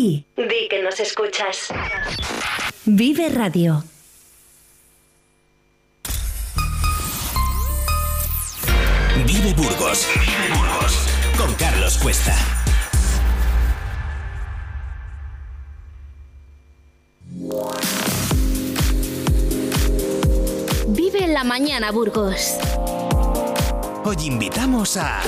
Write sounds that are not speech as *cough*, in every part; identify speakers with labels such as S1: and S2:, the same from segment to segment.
S1: Di. Di que nos escuchas. Vive Radio.
S2: Vive Burgos. Vive Burgos. Con Carlos Cuesta.
S1: Vive la mañana, Burgos.
S2: Hoy invitamos a...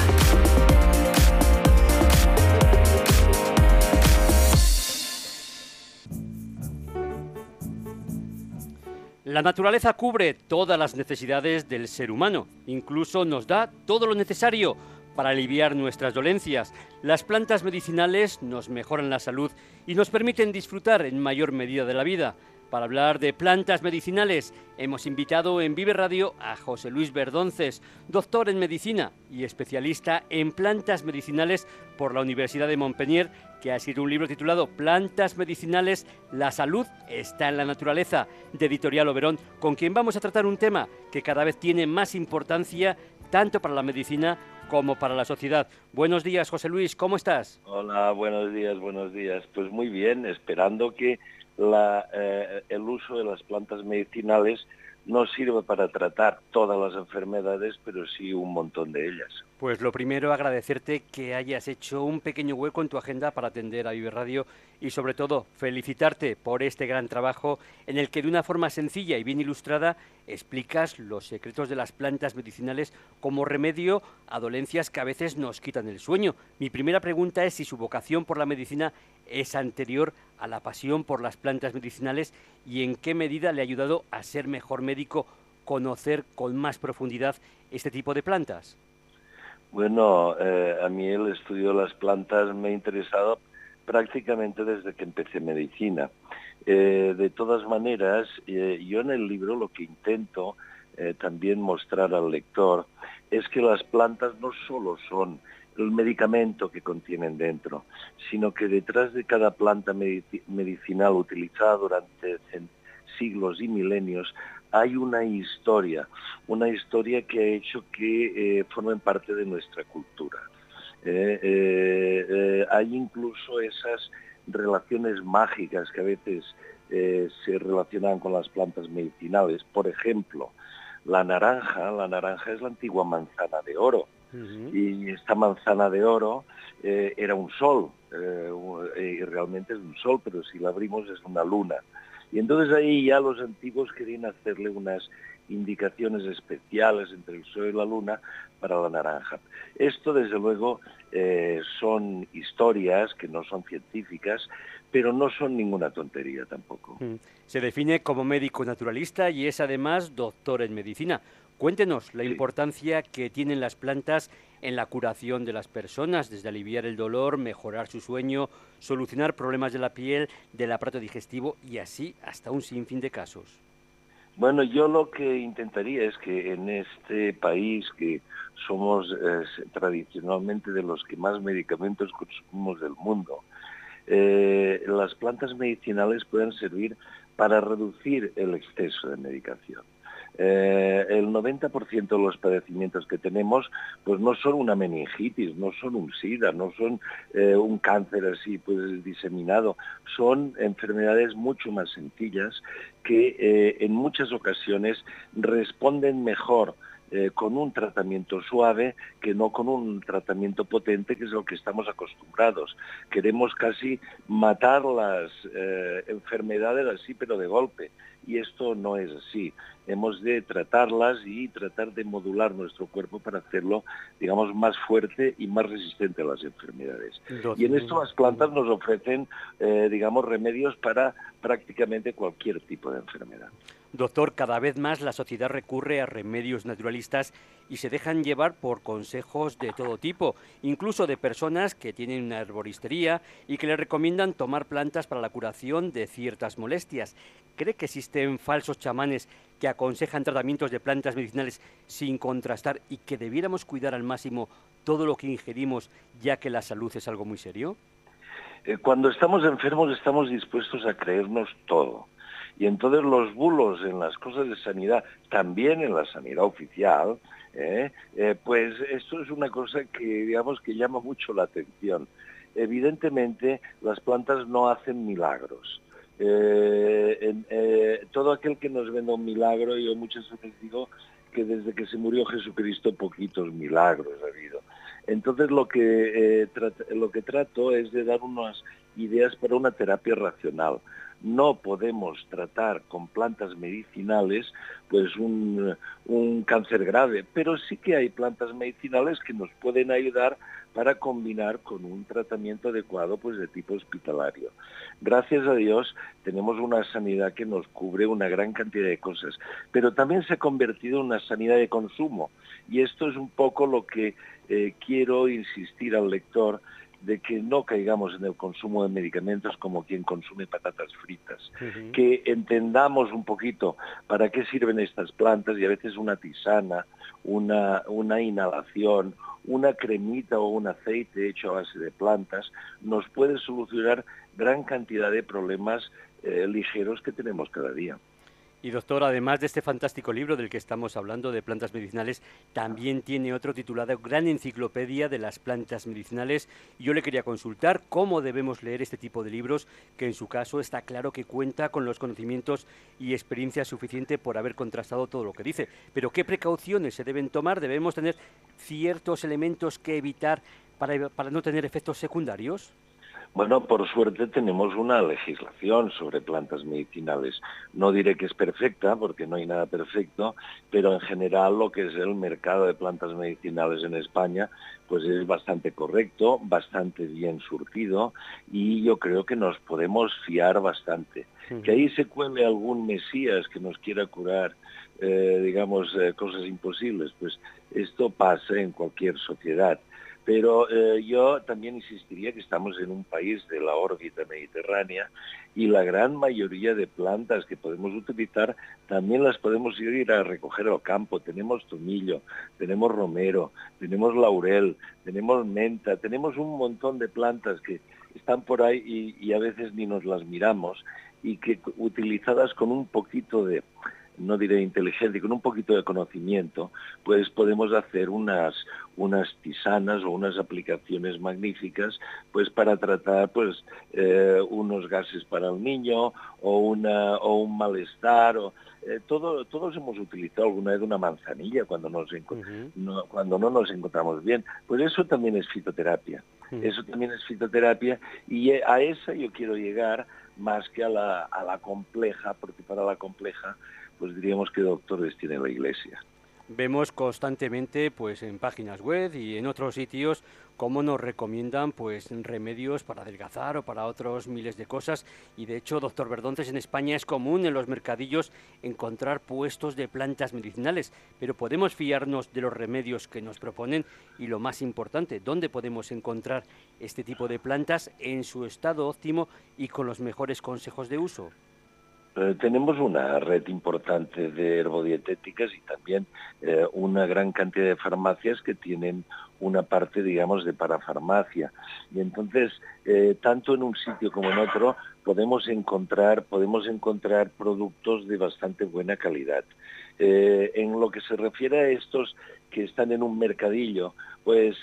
S3: La naturaleza cubre todas las necesidades del ser humano, incluso nos da todo lo necesario para aliviar nuestras dolencias. Las plantas medicinales nos mejoran la salud y nos permiten disfrutar en mayor medida de la vida. Para hablar de plantas medicinales, hemos invitado en Vive Radio a José Luis Verdonces, doctor en medicina y especialista en plantas medicinales por la Universidad de Montpellier, que ha escrito un libro titulado Plantas medicinales, la salud está en la naturaleza, de Editorial Oberón, con quien vamos a tratar un tema que cada vez tiene más importancia tanto para la medicina como para la sociedad. Buenos días, José Luis, ¿cómo estás?
S4: Hola, buenos días, buenos días. Pues muy bien, esperando que la, eh, el uso de las plantas medicinales no sirve para tratar todas las enfermedades, pero sí un montón de ellas.
S3: Pues lo primero, agradecerte que hayas hecho un pequeño hueco en tu agenda para atender a Vive Radio y sobre todo felicitarte por este gran trabajo en el que de una forma sencilla y bien ilustrada explicas los secretos de las plantas medicinales como remedio a dolencias que a veces nos quitan el sueño. Mi primera pregunta es si su vocación por la medicina es anterior a la pasión por las plantas medicinales y en qué medida le ha ayudado a ser mejor médico conocer con más profundidad este tipo de plantas.
S4: Bueno, eh, a mí el estudio de las plantas me ha interesado prácticamente desde que empecé medicina. Eh, de todas maneras, eh, yo en el libro lo que intento también mostrar al lector es que las plantas no solo son el medicamento que contienen dentro, sino que detrás de cada planta medicinal utilizada durante siglos y milenios hay una historia, una historia que ha hecho que eh, formen parte de nuestra cultura. Eh, eh, hay incluso esas relaciones mágicas que a veces se relacionan con las plantas medicinales. Por ejemplo, la naranja, la naranja es la antigua manzana de oro. Y esta manzana de oro era un sol, y realmente es un sol, pero si la abrimos es una luna. Y entonces ahí ya los antiguos querían hacerle unas indicaciones especiales entre el sol y la luna para la naranja. Esto, desde luego, eh, son historias que no son científicas, pero no son ninguna tontería tampoco. Mm.
S3: Se define como médico naturalista y es además doctor en medicina. Cuéntenos la importancia que tienen las plantas en la curación de las personas, desde aliviar el dolor, mejorar su sueño, solucionar problemas de la piel, del aparato digestivo y así hasta un sinfín de casos.
S4: Bueno, yo lo que intentaría es que en este país que somos eh, tradicionalmente de los que más medicamentos consumimos del mundo, eh, las plantas medicinales puedan servir para reducir el exceso de medicación. Eh, el 90% de los padecimientos que tenemos pues no son una meningitis, no son un SIDA, no son eh, un cáncer así pues diseminado, son enfermedades mucho más sencillas que eh, en muchas ocasiones responden mejor con un tratamiento suave que no con un tratamiento potente, que es lo que estamos acostumbrados. Queremos casi matar las enfermedades así, pero de golpe y esto no es así. Hemos de tratarlas y tratar de modular nuestro cuerpo para hacerlo, digamos, más fuerte y más resistente a las enfermedades. Y en esto las plantas nos ofrecen, eh, digamos, remedios para prácticamente cualquier tipo de enfermedad.
S3: Doctor, cada vez más la sociedad recurre a remedios naturalistas y se dejan llevar por consejos de todo tipo, incluso de personas que tienen una herboristería y que le recomiendan tomar plantas para la curación de ciertas molestias. ¿Cree que existen falsos chamanes que aconsejan tratamientos de plantas medicinales sin contrastar y que debiéramos cuidar al máximo todo lo que ingerimos, ya que la salud es algo muy serio?
S4: Eh, cuando estamos enfermos estamos dispuestos a creernos todo. Y entonces los bulos en las cosas de sanidad, también en la sanidad oficial, ¿eh? Eh, pues esto es una cosa que digamos que llama mucho la atención. evidentemente las plantas no hacen milagros. Eh, eh, todo aquel que nos venda un milagro, yo muchas veces digo que desde que se murió Jesucristo poquitos milagros ha habido. Entonces lo que, lo que trato es de dar unas ideas para una terapia racional no podemos tratar con plantas medicinales pues un, cáncer grave, pero sí que hay plantas medicinales que nos pueden ayudar para combinar con un tratamiento adecuado pues de tipo hospitalario. Gracias a Dios tenemos una sanidad que nos cubre una gran cantidad de cosas, pero también se ha convertido en una sanidad de consumo y esto es un poco lo que eh, quiero insistir al lector de que no caigamos en el consumo de medicamentos como quien consume patatas fritas, que entendamos un poquito para qué sirven estas plantas y a veces una tisana, una, una inhalación, una cremita o un aceite hecho a base de plantas nos puede solucionar gran cantidad de problemas eh, ligeros que tenemos cada día.
S3: Y doctor, además de este fantástico libro del que estamos hablando de plantas medicinales, también tiene otro titulado Gran Enciclopedia de las Plantas Medicinales. Yo le quería consultar cómo debemos leer este tipo de libros, que en su caso está claro que cuenta con los conocimientos y experiencia suficiente por haber contrastado todo lo que dice. Pero ¿qué precauciones se deben tomar? ¿Debemos tener ciertos elementos que evitar para, para no tener efectos secundarios?
S4: Bueno, por suerte tenemos una legislación sobre plantas medicinales. No diré que es perfecta, porque no hay nada perfecto, pero en general lo que es el mercado de plantas medicinales en España, pues es bastante correcto, bastante bien surtido, y yo creo que nos podemos fiar bastante. Que ahí se cuele algún mesías que nos quiera curar, eh, digamos, eh, cosas imposibles, pues esto pasa en cualquier sociedad pero eh, yo también insistiría que estamos en un país de la órbita mediterránea y la gran mayoría de plantas que podemos utilizar también las podemos ir a recoger al campo. Tenemos tomillo, tenemos romero, tenemos laurel, tenemos menta, tenemos un montón de plantas que están por ahí y, y a veces ni nos las miramos y que utilizadas con un poquito de no diré inteligente, con un poquito de conocimiento, pues podemos hacer unas, unas tisanas o unas aplicaciones magníficas pues para tratar pues eh, unos gases para el niño o, una, o un malestar. O, eh, todo, todos hemos utilizado alguna vez una manzanilla cuando, nos no, cuando no nos encontramos bien. Pues eso también es fitoterapia. Eso también es fitoterapia y a esa yo quiero llegar más que a la, a la compleja, porque para la compleja pues diríamos que doctores tiene la Iglesia.
S3: Vemos constantemente pues en páginas web y en otros sitios cómo nos recomiendan pues remedios para adelgazar o para otros miles de cosas y de hecho, doctor Verdontes, en España es común en los mercadillos encontrar puestos de plantas medicinales, pero podemos fiarnos de los remedios que nos proponen y lo más importante, ¿dónde podemos encontrar este tipo de plantas en su estado óptimo y con los mejores consejos de uso?
S4: Eh, tenemos una red importante de herbodietéticas y también eh, una gran cantidad de farmacias que tienen una parte, digamos, de parafarmacia. Y entonces, eh, tanto en un sitio como en otro, podemos encontrar, podemos encontrar productos de bastante buena calidad. en lo que se refiere a estos que están en un mercadillo, pues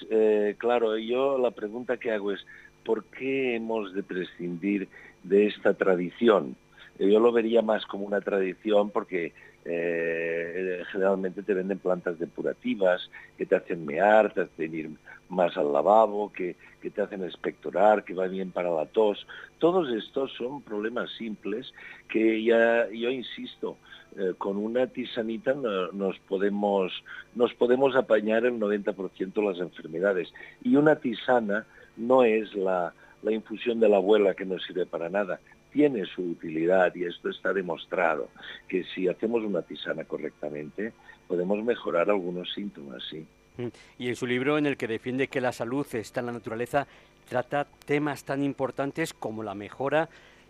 S4: claro, yo la pregunta que hago es, ¿por qué hemos de prescindir de esta tradición? Yo lo vería más como una tradición porque eh, generalmente te venden plantas depurativas que te hacen mear, te hacen ir más al lavabo, que, te hacen expectorar, que va bien para la tos. Todos estos son problemas simples que ya, yo insisto, eh, con una tisanita nos, podemos, nos podemos apañar el 90% de las enfermedades. Y una tisana no es la, la infusión de la abuela que no sirve para nada tiene su utilidad y esto está demostrado, que si hacemos una tisana correctamente podemos mejorar algunos síntomas, sí.
S3: Mm. Y en su libro, en el que defiende que la salud está en la naturaleza, trata temas tan importantes como la mejora.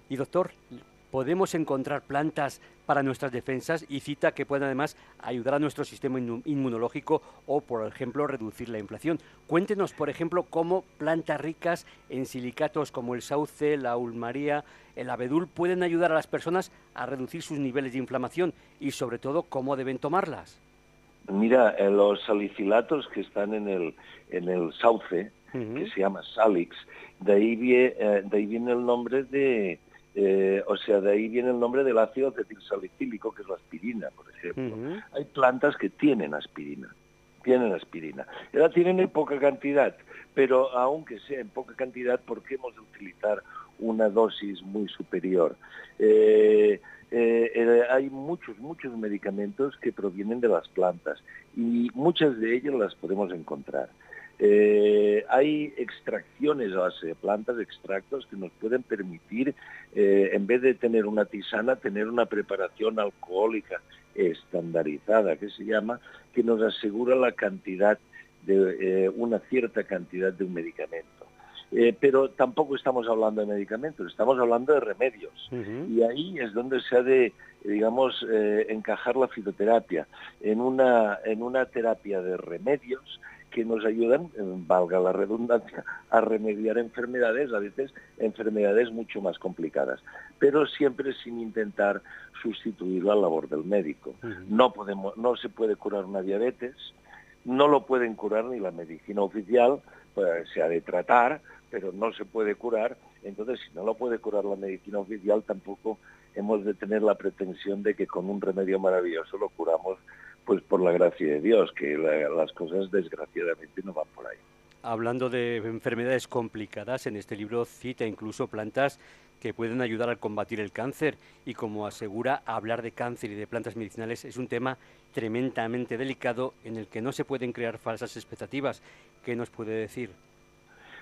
S3: Y doctor, podemos encontrar plantas para nuestras defensas y cita que pueden además ayudar a nuestro sistema inmunológico o, por ejemplo, reducir la inflación. Cuéntenos, por ejemplo, cómo plantas ricas en silicatos como el sauce, la ulmaría, el abedul pueden ayudar a las personas a reducir sus niveles de inflamación y, sobre todo, cómo deben tomarlas.
S4: Mira, los salicilatos que están en el, en el sauce, que se llama salix, De ahí viene, eh, de ahí viene el nombre de, eh, o sea, de ahí viene el nombre del ácido acetilsalicílico, que es la aspirina, por ejemplo. Hay plantas que tienen aspirina, tienen aspirina. La tienen en poca cantidad, pero aunque sea en poca cantidad, ¿por qué hemos de utilizar una dosis muy superior? Eh, hay muchos, muchos medicamentos que provienen de las plantas y muchas de ellas las podemos encontrar. Eh, hay extracciones a base de plantas, extractos que nos pueden permitir, eh, en vez de tener una tisana, tener una preparación alcohólica estandarizada, que se llama, que nos asegura la cantidad de eh, una cierta cantidad de un medicamento. pero tampoco estamos hablando de medicamentos, estamos hablando de remedios. Y ahí es donde se ha de, digamos, encajar la fitoterapia. En una, en una terapia de remedios que nos ayudan, eh, valga la redundancia, a remediar enfermedades, a veces enfermedades mucho más complicadas, pero siempre sin intentar sustituir la labor del médico. No, podemos, no se puede curar una diabetes, no lo pueden curar ni la medicina oficial, pues, se ha de tratar, pero no se puede curar. Entonces, si no lo puede curar la medicina oficial, tampoco hemos de tener la pretensión de que con un remedio maravilloso lo curamos pues por la gracia de Dios, que las cosas desgraciadamente no van por ahí.
S3: Hablando de enfermedades complicadas, en este libro cita incluso plantas que pueden ayudar a combatir el cáncer y como asegura, hablar de cáncer y de plantas medicinales es un tema tremendamente delicado en el que no se pueden crear falsas expectativas. ¿Qué nos puede decir?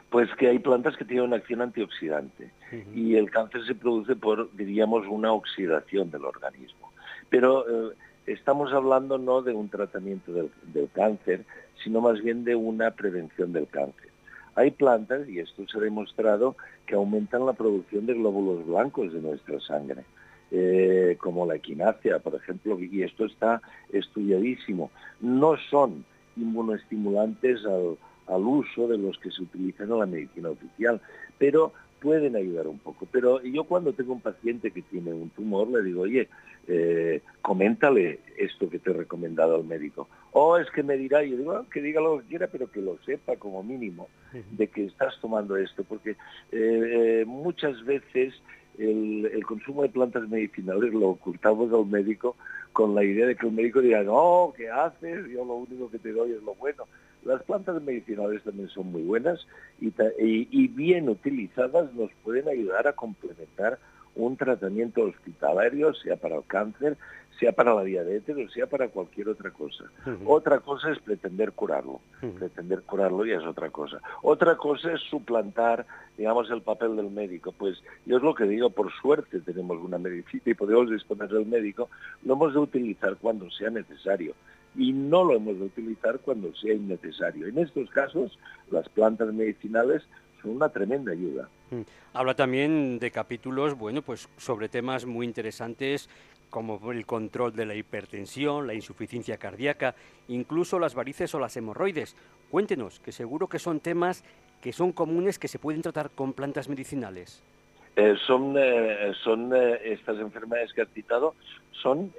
S4: Pues que hay plantas que tienen una acción antioxidante y el cáncer se produce por, diríamos, una oxidación del organismo. Pero eh, estamos hablando no de un tratamiento del, cáncer, sino más bien de una prevención del cáncer. Hay plantas, y esto se ha demostrado, que aumentan la producción de glóbulos blancos de nuestra sangre, eh, como la equinácea, por ejemplo, y esto está estudiadísimo. No son inmunoestimulantes al, al uso de los que se utilizan en la medicina oficial, pero pueden ayudar un poco. Pero yo cuando tengo un paciente que tiene un tumor, le digo, oye, eh, coméntale esto que te he recomendado al médico. O es que me dirá, yo digo, ah, que diga lo que quiera, pero que lo sepa como mínimo de que estás tomando esto, porque eh, eh, muchas veces el, el, consumo de plantas medicinales lo ocultamos al médico con la idea de que el médico diga, no, ¿qué haces? Yo lo único que te doy es lo bueno. Las plantas medicinales también son muy buenas y, bien utilizadas nos pueden ayudar a complementar un tratamiento hospitalario, sea para el cáncer, sea para la diabetes o sea para cualquier otra cosa. Otra cosa es pretender curarlo. Pretender curarlo ya es otra cosa. Otra cosa es suplantar, digamos, el papel del médico. Pues yo es lo que digo, por suerte tenemos una medicina y podemos disponer del médico, lo hemos de utilizar cuando sea necesario y no lo hemos de utilizar cuando sea innecesario. En estos casos, las plantas medicinales son una tremenda ayuda.
S3: Mm. Habla también de capítulos, bueno, pues sobre temas muy interesantes como el control de la hipertensión, la insuficiencia cardíaca, incluso las varices o las hemorroides. Cuéntenos, que seguro que son temas que son comunes que se pueden tratar con plantas medicinales.
S4: Eh, son eh, son eh, estas enfermedades que has citado, son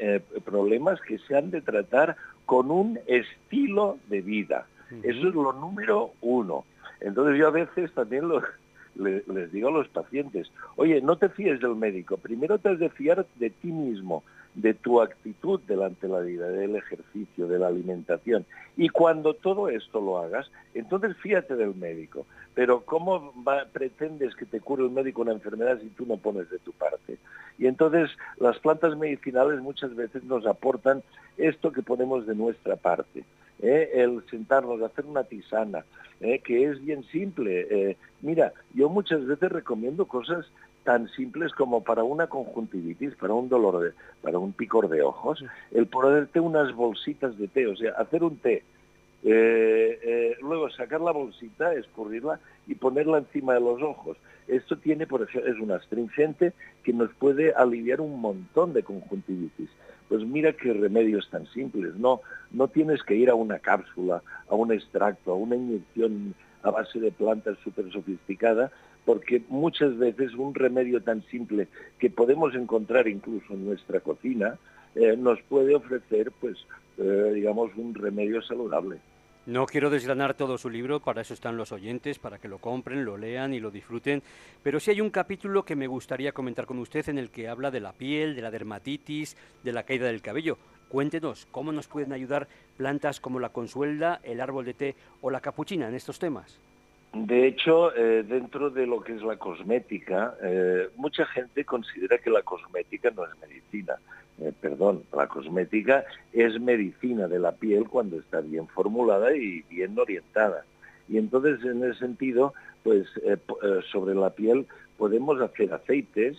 S4: problemas que se han de tratar con un estilo de vida. Eso es lo número uno. Entonces yo a veces también *laughs* les digo a los pacientes, oye, no te fíes del médico, primero te has de fiar de ti mismo, de tu actitud delante de la vida, del ejercicio, de la alimentación. Y cuando todo esto lo hagas, entonces fíjate del médico. Pero ¿cómo pretendes que te cure el médico una enfermedad si tú no pones de tu parte? Y entonces las plantas medicinales muchas veces nos aportan esto que ponemos de nuestra parte. ¿eh? el sentarnos, hacer una tisana, ¿eh? que es bien simple. Eh, mira, yo muchas veces recomiendo cosas tan simples como para una conjuntivitis, para un dolor, de, para un picor de ojos, el ponerte unas bolsitas de té, o sea, hacer un té, luego sacar la bolsita, escurrirla y ponerla encima de los ojos. Esto tiene, por ejemplo, es un astringente que nos puede aliviar un montón de conjuntivitis. Pues mira qué remedios tan simples. No, no tienes que ir a una cápsula, a un extracto, a una inyección a base de plantas súper sofisticada, porque muchas veces un remedio tan simple que podemos encontrar incluso en nuestra cocina eh, nos puede ofrecer, pues, eh, digamos, un remedio saludable.
S3: No quiero desgranar todo su libro, para eso están los oyentes, para que lo compren, lo lean y lo disfruten, pero sí hay un capítulo que me gustaría comentar con usted en el que habla de la piel, de la dermatitis, de la caída del cabello. Cuéntenos cómo nos pueden ayudar plantas como la consuelda, el árbol de té o la capuchina en estos temas.
S4: De hecho, eh, dentro de lo que es la cosmética, eh, mucha gente considera que la cosmética no es medicina. Eh, perdón, la cosmética es medicina de la piel cuando está bien formulada y bien orientada. Y entonces, en ese sentido, pues sobre la piel podemos hacer aceites,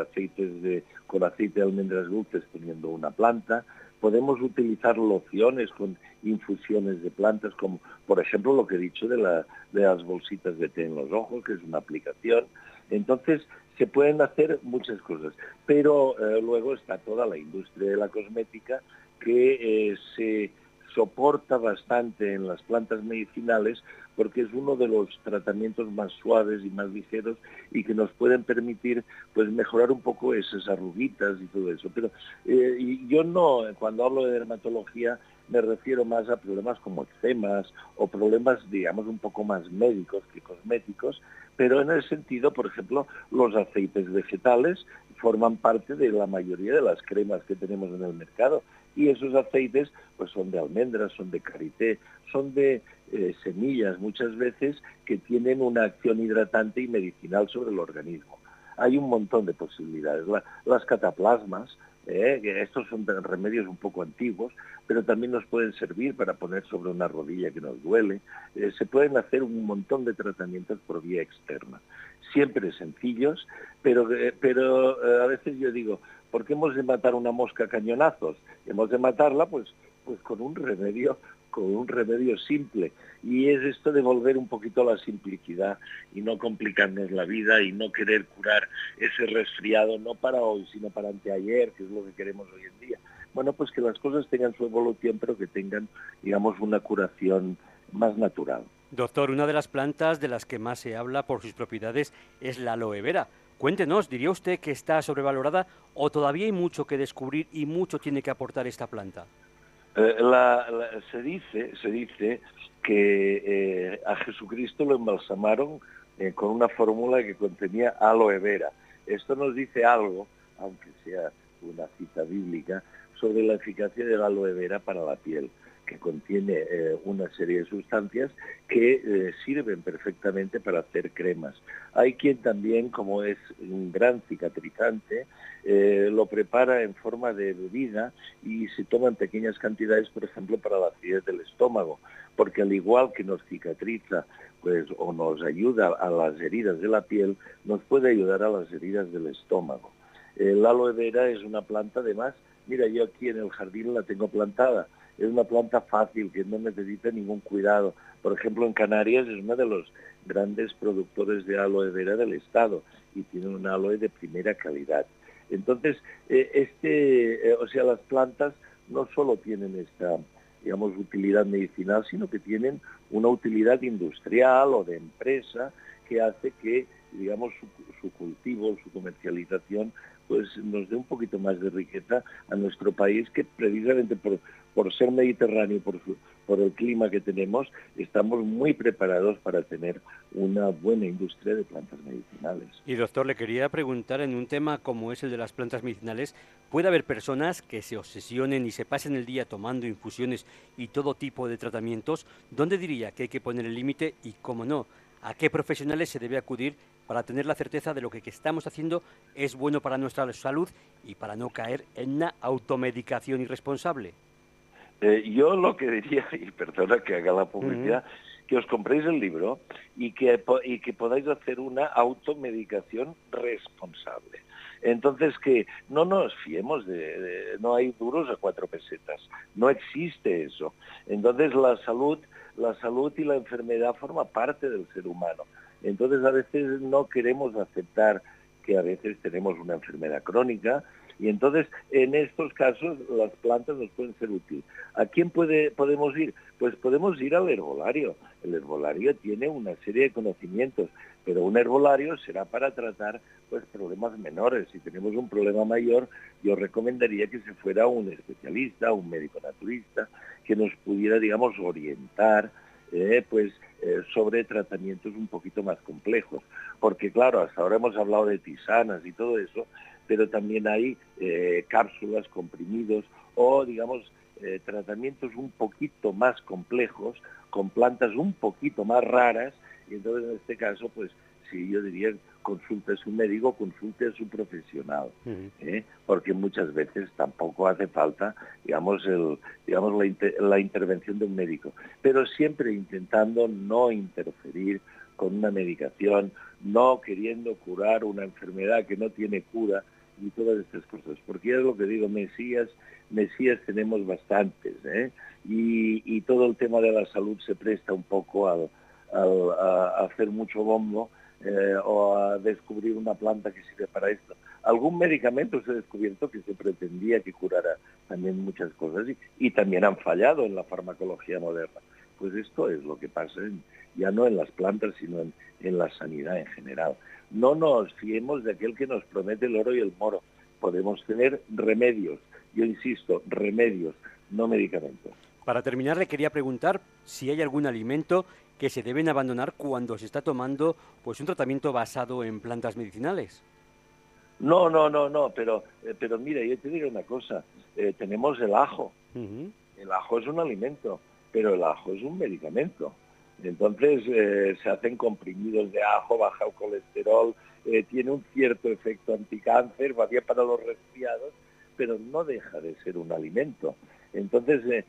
S4: aceites de, con aceite de almendras dulces teniendo una planta, podemos utilizar lociones con infusiones de plantas, como por ejemplo lo que he dicho de, las bolsitas de té en los ojos, que es una aplicación. Entonces, se pueden hacer muchas cosas, pero eh, luego está toda la industria de la cosmética que eh, se soporta bastante en las plantas medicinales porque es uno de los tratamientos más suaves y más ligeros y que nos pueden permitir pues mejorar un poco esas arruguitas y todo eso. Pero eh, yo no, cuando hablo de dermatología, me refiero más a problemas como eczemas o problemas, digamos, un poco más médicos que cosméticos, pero en el sentido, por ejemplo, los aceites vegetales forman parte de la mayoría de las cremas que tenemos en el mercado y esos aceites pues son de almendras, son de karité, son de eh, semillas muchas veces que tienen una acción hidratante y medicinal sobre el organismo. Hay un montón de posibilidades. las cataplasmas, eh, estos son remedios un poco antiguos, pero también nos pueden servir para poner sobre una rodilla que nos duele. Eh, se pueden hacer un montón de tratamientos por vía externa. Siempre sencillos, pero, pero a veces yo digo, ¿Por qué hemos de matar una mosca a cañonazos? Hemos de matarla pues, pues con un remedio con un remedio simple. Y es esto de volver un poquito a la simplicidad y no complicarnos la vida y no querer curar ese resfriado, no para hoy, sino para anteayer, que es lo que queremos hoy en día. Bueno, pues que las cosas tengan su evolución, pero que tengan, digamos, una curación más natural.
S3: Doctor, una de las plantas de las que más se habla por sus propiedades es la aloe vera. Cuéntenos, ¿diría usted que está sobrevalorada o todavía hay mucho que descubrir y mucho tiene que aportar esta planta?
S4: Eh, se dice, se dice que eh, a Jesucristo lo embalsamaron eh, con una fórmula que contenía aloe vera. Esto nos dice algo, aunque sea una cita bíblica, sobre la eficacia de la aloe vera para la piel que contiene eh, una serie de sustancias que eh, sirven perfectamente para hacer cremas. Hay quien también, como es un gran cicatrizante, eh, lo prepara en forma de bebida y se toma en pequeñas cantidades, por ejemplo, para la acidez del estómago, porque al igual que nos cicatriza pues, o nos ayuda a las heridas de la piel, nos puede ayudar a las heridas del estómago. La aloe vera es una planta, además, mira, yo aquí en el jardín la tengo plantada, es una planta fácil que no necesita ningún cuidado. Por ejemplo, en Canarias es uno de los grandes productores de aloe vera del estado y tiene un aloe de primera calidad. Entonces, eh, este, eh, o sea, las plantas no solo tienen esta, digamos, utilidad medicinal, sino que tienen una utilidad industrial o de empresa que hace que, digamos, su, su cultivo, su comercialización, pues nos dé un poquito más de riqueza a nuestro país que precisamente por, por ser mediterráneo, por, por el clima que tenemos, estamos muy preparados para tener una buena industria de plantas medicinales.
S3: Y doctor, le quería preguntar en un tema como es el de las plantas medicinales, ¿puede haber personas que se obsesionen y se pasen el día tomando infusiones y todo tipo de tratamientos? ¿Dónde diría que hay que poner el límite y, cómo no, a qué profesionales se debe acudir para tener la certeza de lo que, estamos haciendo es bueno para nuestra salud y para no caer en una automedicación irresponsable?
S4: Eh, yo lo que diría, y perdona que haga la publicidad, que os compréis el libro y que, y que podáis hacer una automedicación responsable. Entonces que no nos fiemos de, no hay duros a cuatro pesetas, no existe eso. Entonces la salud, la salud y la enfermedad forma parte del ser humano. Entonces a veces no queremos aceptar que a veces tenemos una enfermedad crónica Y entonces, en estos casos, las plantas nos pueden ser útiles. ¿A quién puede, podemos ir? Pues podemos ir al herbolario. El herbolario tiene una serie de conocimientos, pero un herbolario será para tratar pues problemas menores. Si tenemos un problema mayor, yo recomendaría que se fuera un especialista, un médico naturista, que nos pudiera, digamos, orientar eh, pues eh, sobre tratamientos un poquito más complejos. Porque claro, hasta ahora hemos hablado de tisanas y todo eso, pero también hay eh, cápsulas, comprimidos o digamos tratamientos un poquito más complejos con plantas un poquito más raras y entonces en este caso pues sí yo diría consulte a su médico, consulte a su profesional, ¿eh? porque muchas veces tampoco hace falta, digamos, el, digamos la, intervención de un médico, pero siempre intentando no interferir con una medicación, no queriendo curar una enfermedad que no tiene cura y todas estas cosas, porque es lo que digo, Mesías, Mesías tenemos bastantes, ¿eh? y, todo el tema de la salud se presta un poco al, a hacer mucho bombo, eh, o a descubrir una planta que sirve para esto. Algún medicamento se ha descubierto que se pretendía que curara también muchas cosas y, también han fallado en la farmacología moderna. Pues esto es lo que pasa ya no en las plantas, sino en, en la sanidad en general. No nos fiemos de aquel que nos promete el oro y el moro. Podemos tener remedios, yo insisto, remedios, no medicamentos.
S3: Para terminar, le quería preguntar si hay algún alimento que se deben abandonar cuando se está tomando pues un tratamiento basado en plantas medicinales.
S4: No, no, no, no, pero, eh, pero mira, yo te digo una cosa, eh, tenemos el ajo. El ajo es un alimento, pero el ajo es un medicamento. Entonces eh, se hacen comprimidos de ajo, baja el colesterol, tiene un cierto efecto anticáncer, va bien para los resfriados, pero no deja de ser un alimento. Entonces,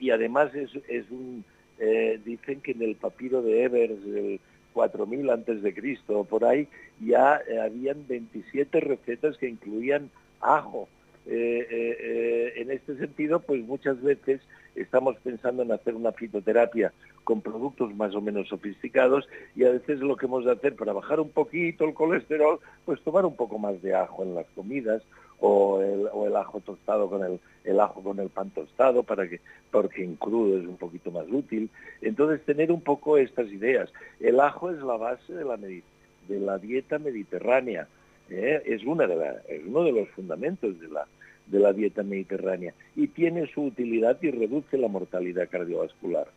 S4: y además es, es un, eh, dicen que en el papiro de Evers del 4000 antes de Cristo, por ahí, ya eh, habían 27 recetas que incluían ajo. Eh, en este sentido, pues muchas veces estamos pensando en hacer una fitoterapia con productos más o menos sofisticados y a veces lo que hemos de hacer para bajar un poquito el colesterol, pues tomar un poco más de ajo en las comidas o el, ajo tostado con el, ajo con el pan tostado para que porque en crudo es un poquito más útil entonces tener un poco estas ideas el ajo es la base de la dieta mediterránea ¿eh? es una es uno de los fundamentos de la de la dieta mediterránea y tiene su utilidad y reduce la mortalidad cardiovascular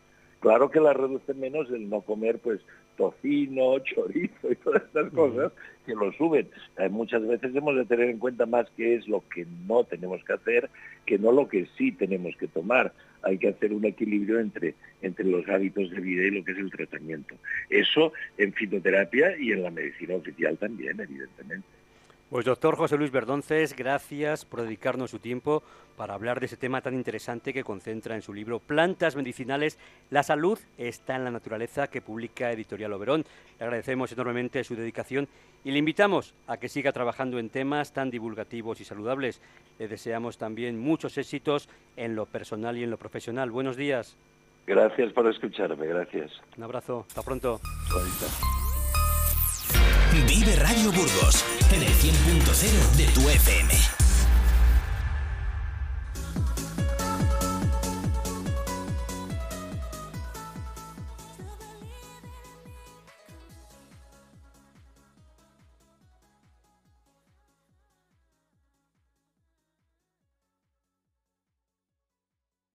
S4: Claro que la reduce menos el no comer pues tocino, *laughs* chorizo y todas estas cosas que lo suben. Eh, muchas veces hemos de tener en cuenta más qué es lo que no tenemos que hacer que no lo que sí tenemos que tomar. Hay que hacer un equilibrio entre, entre los hábitos de vida y lo que es el tratamiento. Eso en fitoterapia y en la medicina oficial también, evidentemente.
S3: Pues doctor José Luis Verdonces, gracias por dedicarnos su tiempo para hablar de ese tema tan interesante que concentra en su libro Plantas Medicinales. La salud está en la naturaleza que publica Editorial Oberón. Le agradecemos enormemente su dedicación y le invitamos a que siga trabajando en temas tan divulgativos y saludables. Le deseamos también muchos éxitos en lo personal y en lo profesional. Buenos días.
S4: Gracias por escucharme, gracias.
S3: Un abrazo, hasta pronto.
S2: Vive Radio Burgos en el 100.0 de tu FM.